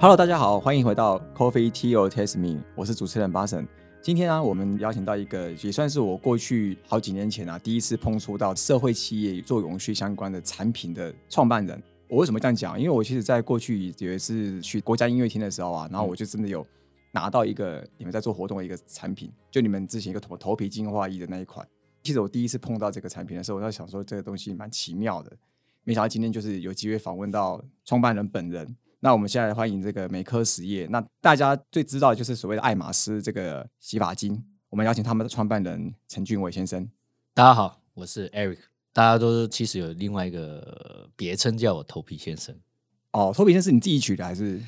Hello，大家好，欢迎回到 Coffee Tea or Taste Me，我是主持人巴神。今天呢，我们邀请到一个也算是我过去好几年前啊，第一次碰触到社会企业做永续相关的产品的创办人。我为什么这样讲？因为我其实在过去有一次去国家音乐厅的时候啊，然后我就真的有拿到一个你们在做活动的一个产品，就你们之前一个头头皮净化液的那一款。其实我第一次碰到这个产品的时候，我在想说这个东西蛮奇妙的。没想到今天就是有机会访问到创办人本人。那我们现在欢迎这个美科实业。那大家最知道就是所谓的爱马仕这个洗发精。我们邀请他们的创办人陈俊伟先生。大家好，我是 Eric。大家都其实有另外一个别称叫我头皮先生。哦，头皮先生是你自己取的还是？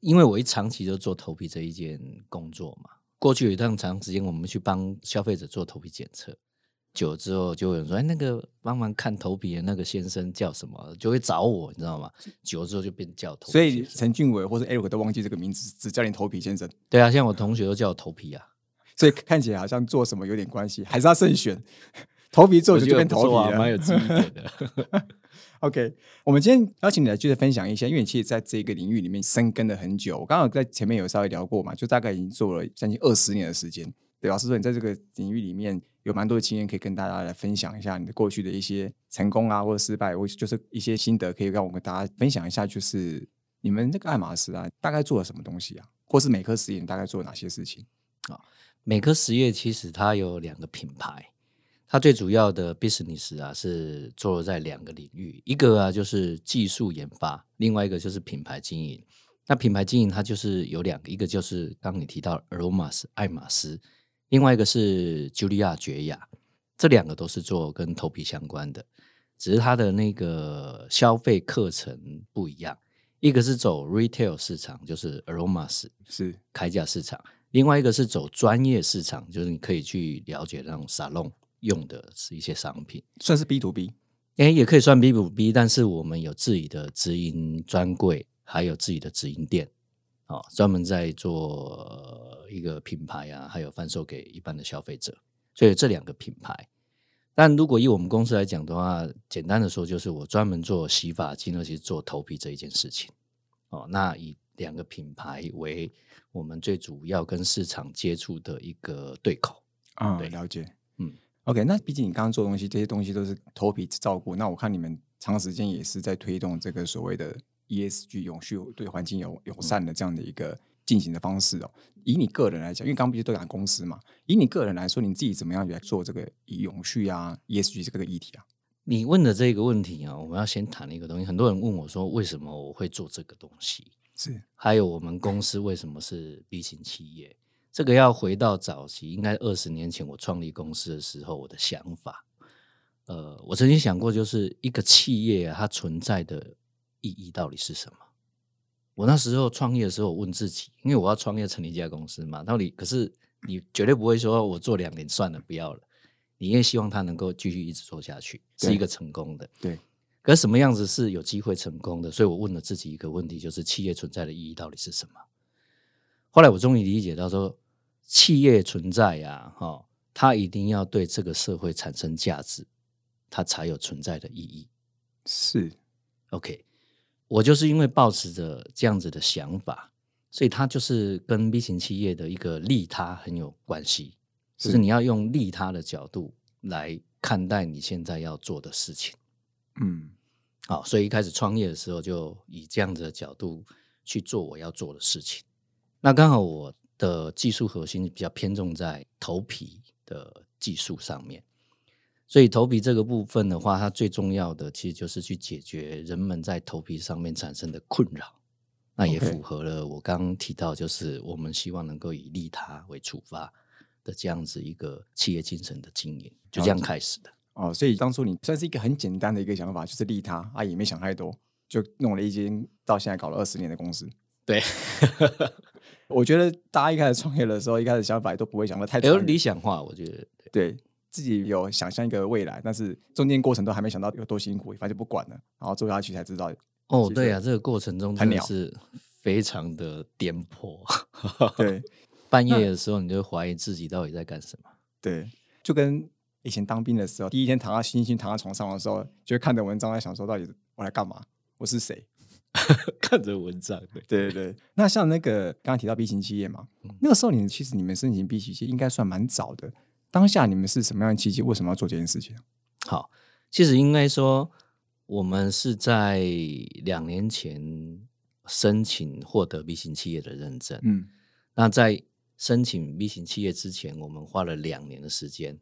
因为我一长期就做头皮这一件工作嘛。过去有一段长时间，我们去帮消费者做头皮检测。久之后就有人说：“哎，那个帮忙看头皮的那个先生叫什么？”就会找我，你知道吗？久了之后就变叫头。所以陈俊伟或者 Eric 都忘记这个名字，只叫你头皮先生。对啊，像我同学都叫我头皮啊，所以看起来好像做什么有点关系，还是要慎选。头皮做就变头皮啊，蛮有记忆点的。OK，我们今天邀请你来，就是分享一下，因为你其实在这个领域里面深耕了很久。我刚好在前面有稍微聊过嘛，就大概已经做了将近二十年的时间。对，老师说你在这个领域里面有蛮多的经验，可以跟大家来分享一下你的过去的一些成功啊，或者失败，或就是一些心得，可以让我跟大家分享一下。就是你们这个爱马仕啊，大概做了什么东西啊？或是美科实业大概做了哪些事情啊？美科实业其实它有两个品牌，它最主要的 business 啊是做在两个领域，一个啊就是技术研发，另外一个就是品牌经营。那品牌经营它就是有两个，一个就是刚你提到 Aromas 爱马仕。另外一个是茱莉亚绝雅，这两个都是做跟头皮相关的，只是它的那个消费课程不一样。一个是走 retail 市场，就是 aromas 是开价市场；另外一个是走专业市场，就是你可以去了解那种沙龙用的是一些商品，算是 B to B，哎，也可以算 B to B，但是我们有自己的直营专柜，还有自己的直营店。哦，专门在做一个品牌啊，还有贩售给一般的消费者，所以这两个品牌。但如果以我们公司来讲的话，简单的说，就是我专门做洗发精，而且做头皮这一件事情。哦，那以两个品牌为我们最主要跟市场接触的一个对口。啊，了解。嗯，OK，那毕竟你刚刚做东西，这些东西都是头皮照顾。那我看你们长时间也是在推动这个所谓的。ESG 永续对环境友友善的这样的一个进行的方式哦，以你个人来讲，因为刚刚不是都讲公司嘛，以你个人来说，你自己怎么样来做这个永续啊 ESG 这个议题啊？你问的这个问题啊，我们要先谈一个东西。很多人问我说，为什么我会做这个东西？是还有我们公司为什么是 B 型企业？这个要回到早期，应该二十年前我创立公司的时候，我的想法。呃，我曾经想过，就是一个企业啊，它存在的。意义到底是什么？我那时候创业的时候，我问自己，因为我要创业成立一家公司嘛，到底可是你绝对不会说我做两年算了不要了，你也希望它能够继续一直做下去，是一个成功的。对，可什么样子是有机会成功的？所以我问了自己一个问题，就是企业存在的意义到底是什么？后来我终于理解到，说企业存在呀，哈，它一定要对这个社会产生价值，它才有存在的意义。是，OK。我就是因为抱持着这样子的想法，所以它就是跟 B 型企业的一个利他很有关系，就是你要用利他的角度来看待你现在要做的事情。嗯，好，所以一开始创业的时候就以这样子的角度去做我要做的事情。那刚好我的技术核心比较偏重在头皮的技术上面。所以头皮这个部分的话，它最重要的其实就是去解决人们在头皮上面产生的困扰。那也符合了我刚刚提到，就是我们希望能够以利他为出发的这样子一个企业精神的经营，就这样开始的。哦，所以当初你算是一个很简单的一个想法，就是利他啊，也没想太多，就弄了一间到现在搞了二十年的公司。对，我觉得大家一开始创业的时候，一开始想法都不会想的太有理想化。我觉得对。自己有想象一个未来，但是中间过程都还没想到有多辛苦，反正就不管了，然后做下去才知道。哦，对啊，这个过程中真的是非常的颠簸。对，半夜的时候你就怀疑自己到底在干什么。对，就跟以前当兵的时候，第一天躺到星星躺在床上的时候，就会看着文章在想说，到底我来干嘛？我是谁？看着文章，对对对对。那像那个刚刚提到 B 型企业嘛，那个时候你其实你们申请 B 型企业应该算蛮早的。当下你们是什么样的契机？为什么要做这件事情？好，其实应该说，我们是在两年前申请获得 B 型企业的认证。嗯，那在申请 B 型企业之前，我们花了两年的时间。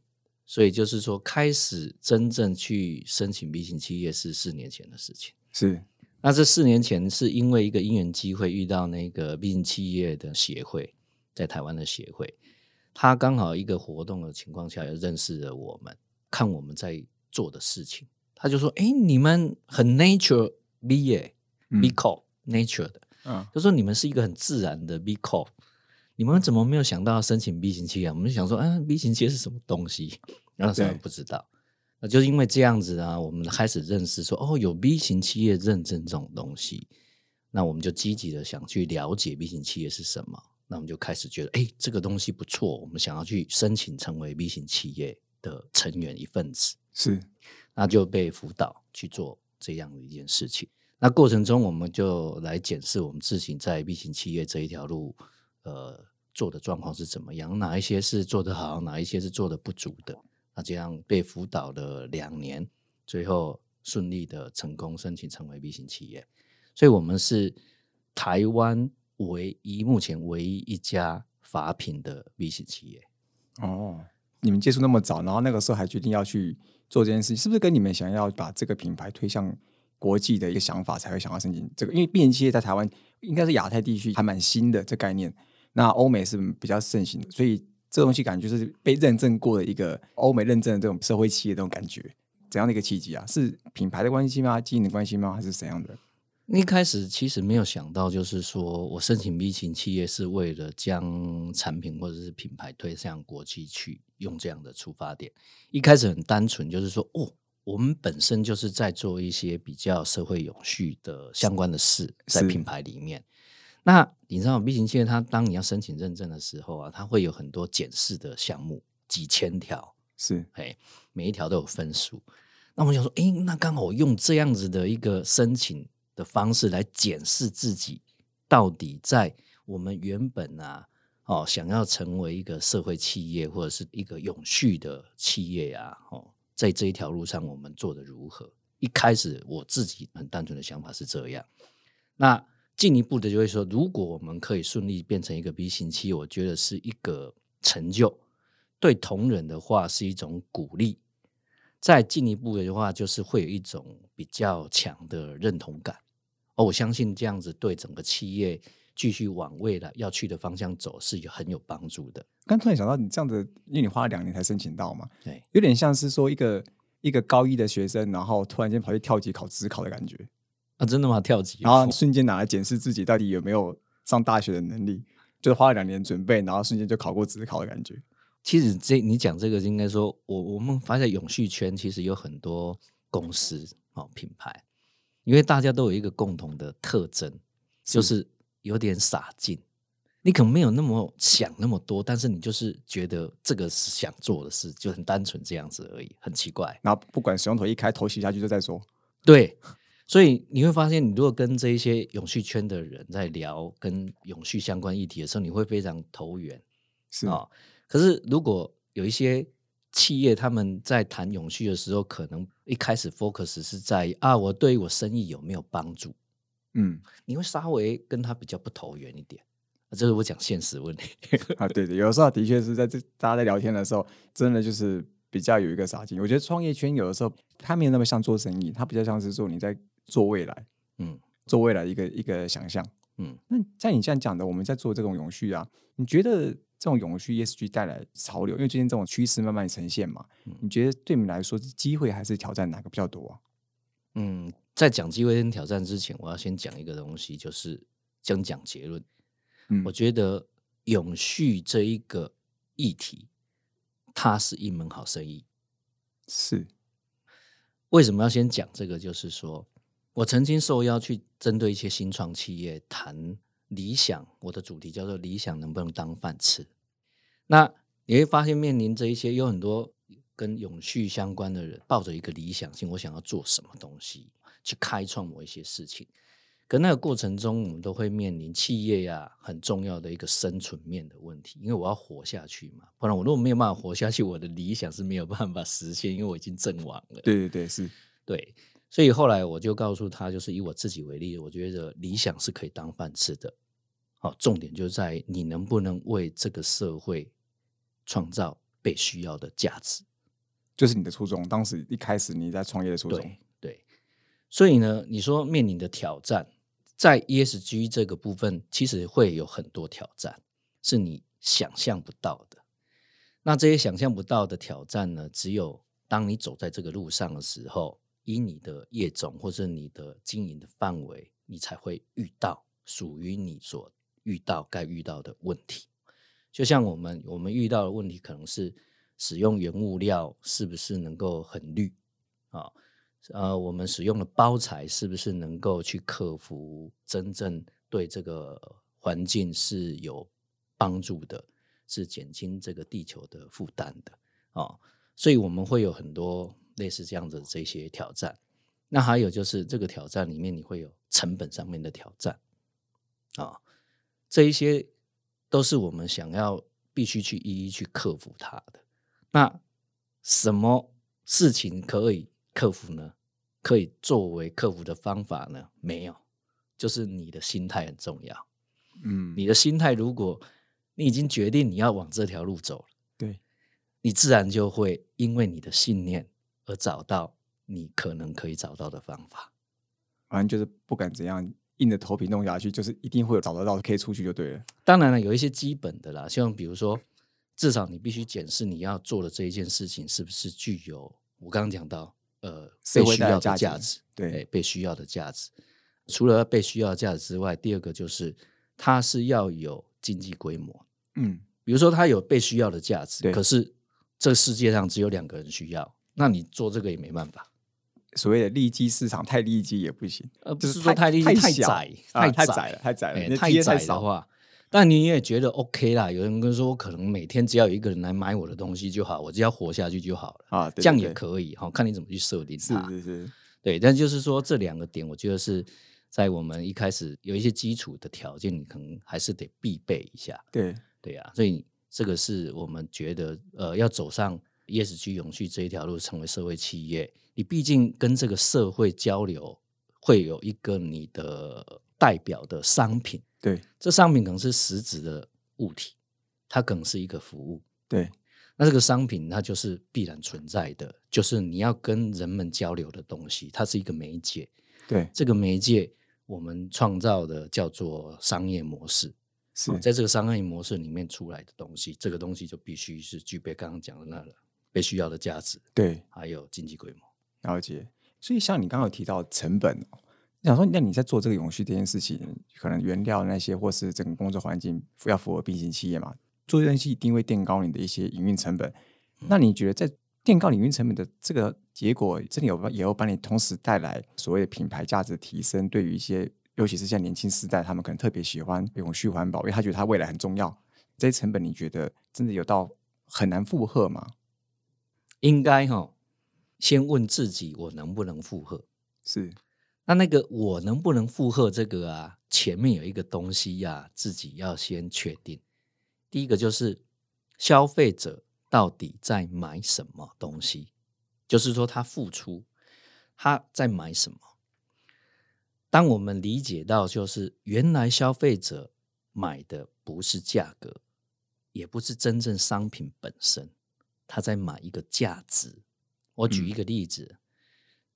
所以就是说，开始真正去申请 B 型企业是四年前的事情。是，那这四年前是因为一个因缘机会遇到那个 B 型企业的协会，在台湾的协会，他刚好一个活动的情况下，也认识了我们，看我们在做的事情，他就说：“哎，你们很 nature B 耶，B corp nature 的，嗯，就说你们是一个很自然的 B corp。”你们怎么没有想到申请 B 型企业？我们就想说，嗯，B 型企业是什么东西？那时候不知道，那就是因为这样子啊，我们开始认识说，哦，有 B 型企业认证这种东西，那我们就积极的想去了解 B 型企业是什么。那我们就开始觉得，哎，这个东西不错，我们想要去申请成为 B 型企业的成员一份子。是，那就被辅导去做这样的一件事情。那过程中，我们就来检视我们自己在 B 型企业这一条路。呃，做的状况是怎么样？哪一些是做得好，哪一些是做的不足的？那这样被辅导了两年，最后顺利的成功申请成为 B 型企业。所以，我们是台湾唯一目前唯一一家法品的 B 型企业。哦，你们接触那么早，然后那个时候还决定要去做这件事情，是不是跟你们想要把这个品牌推向国际的一个想法，才会想要申请这个？因为 B 型企业在台湾应该是亚太地区还蛮新的这概念。那欧美是比较盛行的，所以这东西感觉就是被认证过的一个欧美认证的这种社会企业这种感觉，怎样的一个契机啊？是品牌的关系吗？经营的关系吗？还是怎样的？一开始其实没有想到，就是说我申请 B 型企业是为了将产品或者是品牌推向国际去，用这样的出发点。一开始很单纯，就是说哦，我们本身就是在做一些比较社会永续的相关的事，在品牌里面。那你知道 B 型企业，它当你要申请认证的时候啊，它会有很多检视的项目，几千条，是，哎，每一条都有分数。那我想说，哎，那刚好用这样子的一个申请的方式来检视自己，到底在我们原本啊，哦，想要成为一个社会企业或者是一个永续的企业啊，哦，在这一条路上我们做的如何？一开始我自己很单纯的想法是这样，那。进一步的就会说，如果我们可以顺利变成一个 B 型期，我觉得是一个成就，对同仁的话是一种鼓励。再进一步的话，就是会有一种比较强的认同感。哦，我相信这样子对整个企业继续往未来要去的方向走是有很有帮助的。刚突然想到，你这样子，因为你花了两年才申请到嘛，对，有点像是说一个一个高一的学生，然后突然间跑去跳级考职考的感觉。啊，真的吗？跳级，然后瞬间拿来检视自己到底有没有上大学的能力，就是花了两年准备，然后瞬间就考过职考的感觉。其实这你讲这个，应该说我我们发现永续圈其实有很多公司哦品牌，因为大家都有一个共同的特征，就是有点傻劲。你可能没有那么想那么多，但是你就是觉得这个是想做的事，就很单纯这样子而已，很奇怪。然后不管使用头一开，头洗下去就再说，对。所以你会发现，你如果跟这一些永续圈的人在聊跟永续相关议题的时候，你会非常投缘，是啊。可是如果有一些企业他们在谈永续的时候，可能一开始 focus 是在啊，我对于我生意有没有帮助？嗯，你会稍微跟他比较不投缘一点。这是我讲现实问题啊，对对，有时候的确是在这大家在聊天的时候，真的就是比较有一个傻劲。我觉得创业圈有的时候他没有那么像做生意，他比较像是做你在。做未来，嗯，做未来一个一个想象，嗯，那像你这样讲的，我们在做这种永续啊，你觉得这种永续 ESG 带来潮流，因为最近这种趋势慢慢呈现嘛，你觉得对你来说是机会还是挑战哪个比较多啊？嗯，在讲机会跟挑战之前，我要先讲一个东西，就是先讲结论。嗯，我觉得永续这一个议题，它是一门好生意。是，为什么要先讲这个？就是说。我曾经受邀去针对一些新创企业谈理想，我的主题叫做“理想能不能当饭吃”。那你会发现，面临这一些有很多跟永续相关的人，抱着一个理想性，我想要做什么东西，去开创某一些事情。可那个过程中，我们都会面临企业呀很重要的一个生存面的问题，因为我要活下去嘛，不然我如果没有办法活下去，我的理想是没有办法实现，因为我已经阵亡了。对对对，是，对，所以后来我就告诉他，就是以我自己为例，我觉得理想是可以当饭吃的。好，重点就在你能不能为这个社会创造被需要的价值。就是你的初衷，当时一开始你在创业的初衷。对对，所以呢，你说面临的挑战，在 ESG 这个部分，其实会有很多挑战，是你想象不到的。那这些想象不到的挑战呢，只有当你走在这个路上的时候，以你的业种或者你的经营的范围，你才会遇到属于你所遇到该遇到的问题。就像我们我们遇到的问题，可能是。使用原物料是不是能够很绿啊？呃，我们使用的包材是不是能够去克服真正对这个环境是有帮助的，是减轻这个地球的负担的啊？所以我们会有很多类似这样的这些挑战。那还有就是这个挑战里面，你会有成本上面的挑战啊，这一些都是我们想要必须去一一去克服它的。那什么事情可以克服呢？可以作为克服的方法呢？没有，就是你的心态很重要。嗯，你的心态，如果你已经决定你要往这条路走了，对，你自然就会因为你的信念而找到你可能可以找到的方法。反正就是不管怎样，硬着头皮弄下去，就是一定会有找得到可以出去就对了。当然了，有一些基本的啦，像比如说。至少你必须检视你要做的这一件事情是不是具有我刚刚讲到呃被需要的价值，对，被需要的价值。除了被需要的价值之外，第二个就是它是要有经济规模。嗯，比如说它有被需要的价值，可是这世界上只有两个人需要，那你做这个也没办法。所谓的利基市场太利基也不行，呃，不是说太利基太窄，太窄了，太窄了，太窄的话。但你也觉得 OK 啦？有人跟说，可能每天只要有一个人来买我的东西就好，我只要活下去就好了啊，这样也可以哈。看你怎么去设定它。是是是，对。但就是说这两个点，我觉得是在我们一开始有一些基础的条件，你可能还是得必备一下。对对呀，所以这个是我们觉得呃，要走上 ESG 永续这一条路，成为社会企业，你毕竟跟这个社会交流，会有一个你的代表的商品。对，这商品可能是实质的物体，它可能是一个服务。对，那这个商品它就是必然存在的，就是你要跟人们交流的东西，它是一个媒介。对，这个媒介我们创造的叫做商业模式，是在这个商业模式里面出来的东西，这个东西就必须是具备刚刚讲的那个被需要的价值。对，还有经济规模。了解。所以像你刚刚有提到成本。想说，那你在做这个永续这件事情，可能原料那些或是整个工作环境要符合并行企业嘛？做这件事一定会垫高你的一些营运成本。那你觉得在垫高营运成本的这个结果，真的有也有帮你同时带来所谓的品牌价值提升？对于一些尤其是像年轻世代，他们可能特别喜欢永续环保，因为他觉得他未来很重要。这些成本，你觉得真的有到很难负荷吗？应该哈，先问自己，我能不能负荷？是。那那个我能不能负荷这个啊？前面有一个东西呀，自己要先确定。第一个就是消费者到底在买什么东西，就是说他付出他在买什么。当我们理解到，就是原来消费者买的不是价格，也不是真正商品本身，他在买一个价值。我举一个例子，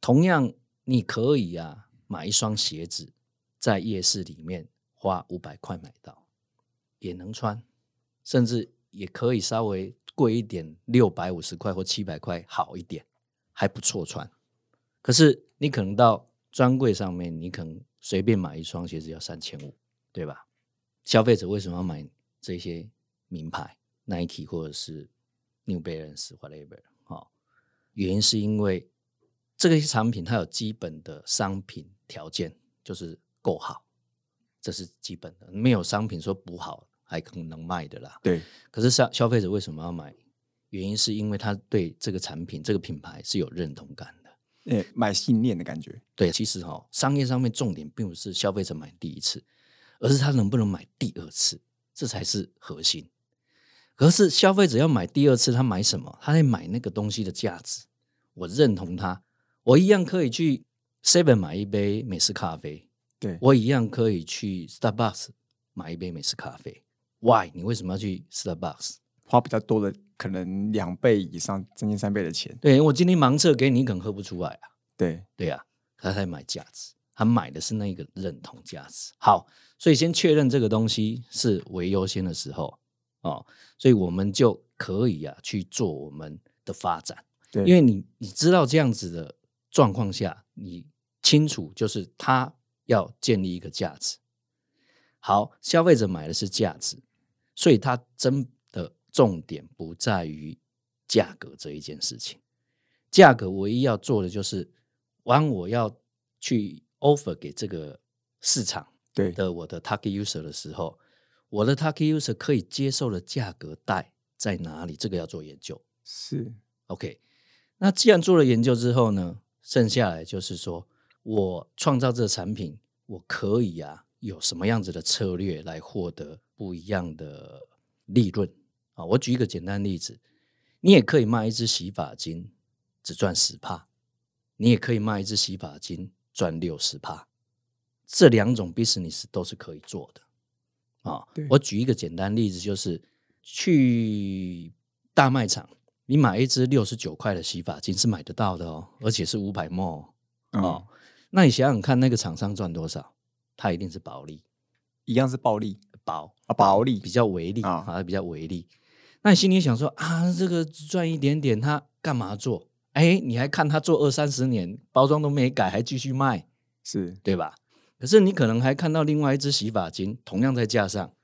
同样。你可以啊，买一双鞋子，在夜市里面花五百块买到，也能穿，甚至也可以稍微贵一点，六百五十块或七百块好一点，还不错穿。可是你可能到专柜上面，你可能随便买一双鞋子要三千五，对吧？消费者为什么要买这些名牌 Nike 或者是 New Balance whatever？好，原因是因为。这个产品它有基本的商品条件，就是够好，这是基本的。没有商品说不好还可能卖的啦。对。可是消消费者为什么要买？原因是因为他对这个产品、这个品牌是有认同感的。呃，买信念的感觉。对，其实哈，商业上面重点并不是消费者买第一次，而是他能不能买第二次，这才是核心。可是消费者要买第二次，他买什么？他在买那个东西的价值。我认同他，我一样可以去 Seven 买一杯美式咖啡，对我一样可以去 Starbucks 买一杯美式咖啡。Why？你为什么要去 Starbucks？花比较多的，可能两倍以上，将近三倍的钱。对我今天盲测给你，你可能喝不出来啊。对对呀、他在买价值，他买的是那个认同价值。好，所以先确认这个东西是为优先的时候哦，所以我们就可以啊去做我们的发展。对，因为你你知道这样子的状况下，你清楚就是他要建立一个价值。好，消费者买的是价值，所以他真的重点不在于价格这一件事情。价格唯一要做的就是，当我要去 offer 给这个市场对的我的 target user 的时候，我的 target user 可以接受的价格带在哪里？这个要做研究。是 OK，那既然做了研究之后呢，剩下来就是说我创造这个产品，我可以啊有什么样子的策略来获得不一样的利润啊？我举一个简单例子，你也可以卖一支洗发精只赚十帕，你也可以卖一支洗发精赚六十帕，这两种 business 都是可以做的啊对。我举一个简单例子，就是去大卖场。你买一支六十九块的洗发精是买得到的哦，而且是五百嗯哦。那你想想看，那个厂商赚多少？他一定是薄利，一样是暴利薄啊，薄利比较微利啊啊，比较微利。那你心里想说啊，这个赚一点点，他干嘛做？哎，你还看他做二三十年，包装都没改，还继续卖，是对吧？可是你可能还看到另外一支洗发精，同样在架上，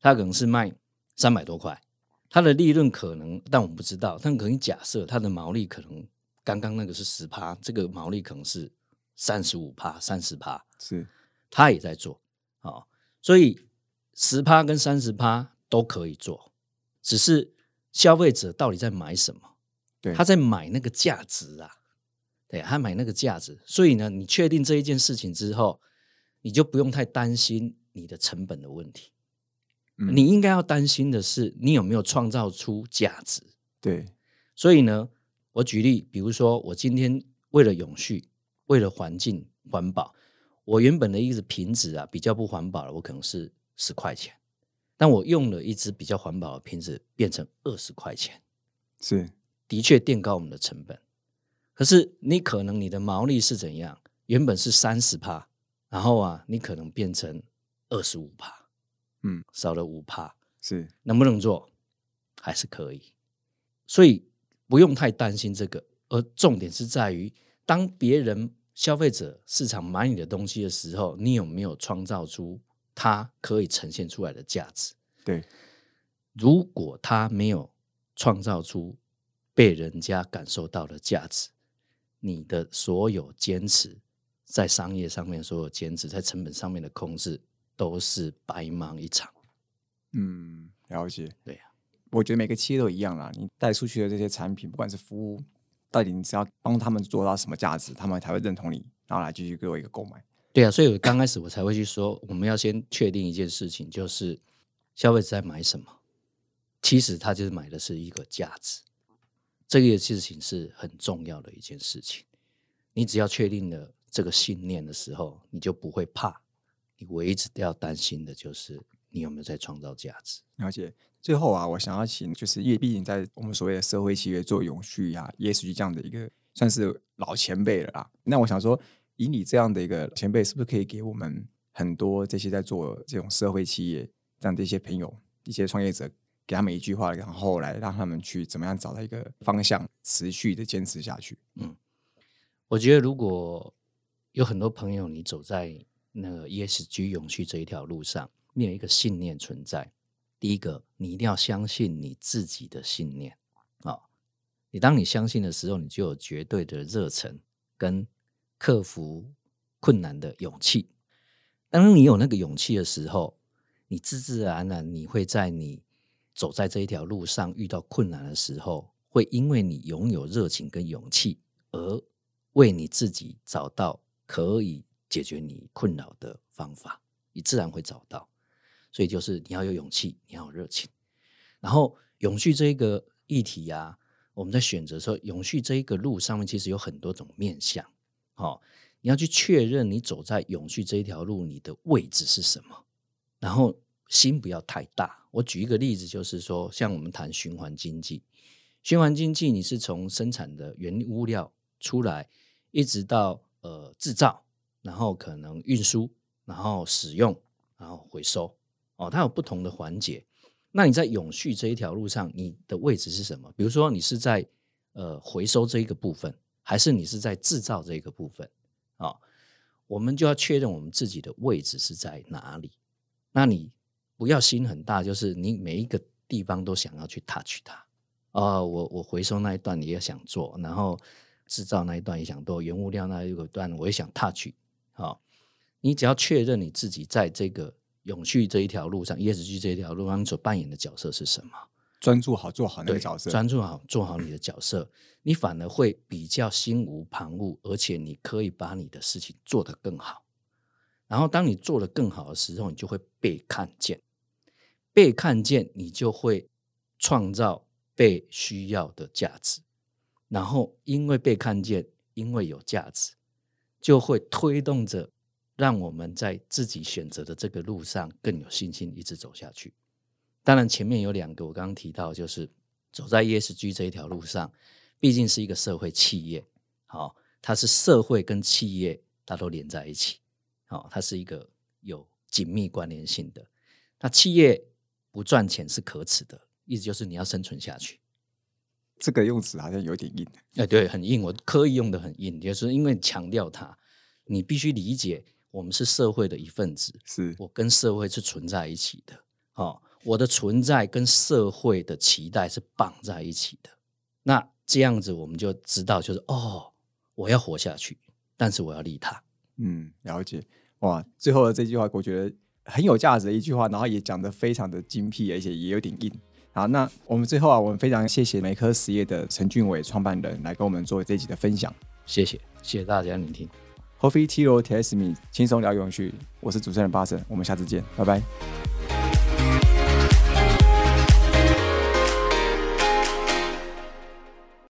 它可能是卖三百多块，它的利润可能，但我们不知道，但可能假设它的毛利可能刚刚那个是十趴，这个毛利可能是三十五趴、三十趴，是它也在做啊、哦所以十趴跟三十趴都可以做，只是消费者到底在买什么？对他在买那个价值啊，对，他买那个价值。所以呢，你确定这一件事情之后，你就不用太担心你的成本的问题。嗯你应该要担心的是，你有没有创造出价值。对所以呢，我举例，比如说我今天为了永续，为了环境环保，我原本的一只瓶子啊比较不环保了，我可能是十块钱，但我用了一只比较环保的瓶子，变成二十块钱，是的确垫高我们的成本。可是你可能你的毛利是怎样？原本是三十帕，然后啊，你可能变成二十五帕，嗯，少了五帕，是能不能做？还是可以，所以不用太担心这个。而重点是在于，当别人消费者市场买你的东西的时候，你有没有创造出它可以呈现出来的价值？对如果他没有创造出被人家感受到的价值，你的所有坚持在商业上面所有坚持，在成本上面的控制都是白忙一场。嗯了解对呀、我觉得每个企业都一样啦，你带出去的这些产品，不管是服务，到底你只要帮他们做到什么价值，他们才会认同你，然后来继续给我一个购买。对啊，所以我刚开始我才会去说，我们要先确定一件事情，就是消费者在买什么。其实他就是买的是一个价值，这个事情是很重要的一件事情。你只要确定了这个信念的时候，你就不会怕。你唯一只要担心的就是你有没有在创造价值。了解。最后啊，我想要请，就是因为毕竟在我们所谓的社会企业做永续啊、ESG 这样的一个算是老前辈了啦。那我想说，以你这样的一个前辈，是不是可以给我们很多这些在做这种社会企业这样的一些朋友、一些创业者，给他们一句话，然后来让他们去怎么样找到一个方向，持续的坚持下去。嗯我觉得如果有很多朋友，你走在那个 ESG 永续这一条路上，你有一个信念存在。第一个，你一定要相信你自己的信念啊、你当你相信的时候，你就有绝对的热忱跟克服困难的勇气。当你有那个勇气的时候，你自自然然你会在你走在这一条路上遇到困难的时候，会因为你拥有热情跟勇气而为你自己找到可以解决你困扰的方法，你自然会找到。所以就是你要有勇气，你要有热情。然后永续这一个议题呀，我们在选择时候永续这一个路上面，其实有很多种面向。好，你要去确认你走在永续这一条路，你的位置是什么。然后心不要太大。我举一个例子，就是说，像我们谈循环经济，循环经济你是从生产的原物料出来，一直到呃制造，然后可能运输，然后使用，然后回收，哦，它有不同的环节。那你在永续这一条路上，你的位置是什么？比如说，你是在呃回收这一个部分，还是你是在制造这一个部分？啊，我们就要确认我们自己的位置是在哪里。那你不要心很大，就是你每一个地方都想要去 touch 它啊！我我回收那一段你也想做，然后制造那一段也想做，原物料那一个段我也想 touch。好，你只要确认你自己在这个永续这一条路上，ESG 这一条路上你所扮演的角色是什么，专注好做好那个角色，专注好做好你的角色，你反而会比较心无旁骛，而且你可以把你的事情做得更好。然后，当你做得更好的时候，你就会被看见。被看见，你就会创造被需要的价值。然后，因为被看见，因为有价值，就会推动着让我们在自己选择的这个路上更有信心，一直走下去。当然，前面有两个我刚刚提到，就是走在 ESG 这一条路上，毕竟是一个社会企业，好，它是社会跟企业它都连在一起。哦，它是一个有紧密关联性的。那企业不赚钱是可耻的，意思就是你要生存下去。这个用词好像有点硬。哎，对，很硬。我刻意用的很硬，就是因为强调它，你必须理解，我们是社会的一份子，是我跟社会是存在一起的。哦，我的存在跟社会的期待是绑在一起的。那这样子我们就知道，就是哦，我要活下去，但是我要利他。嗯，了解。哇，最后的这句话我觉得很有价值的一句话，然后也讲得非常的精辟，而且也有点硬。好，那我们最后啊，我们非常谢谢美科实业的陈俊伟创办人来跟我们做这集的分享。谢谢，谢谢大家聆听。Coffee Tea or Taste Me，轻松聊永续。我是主持人巴神，我们下次见，拜拜。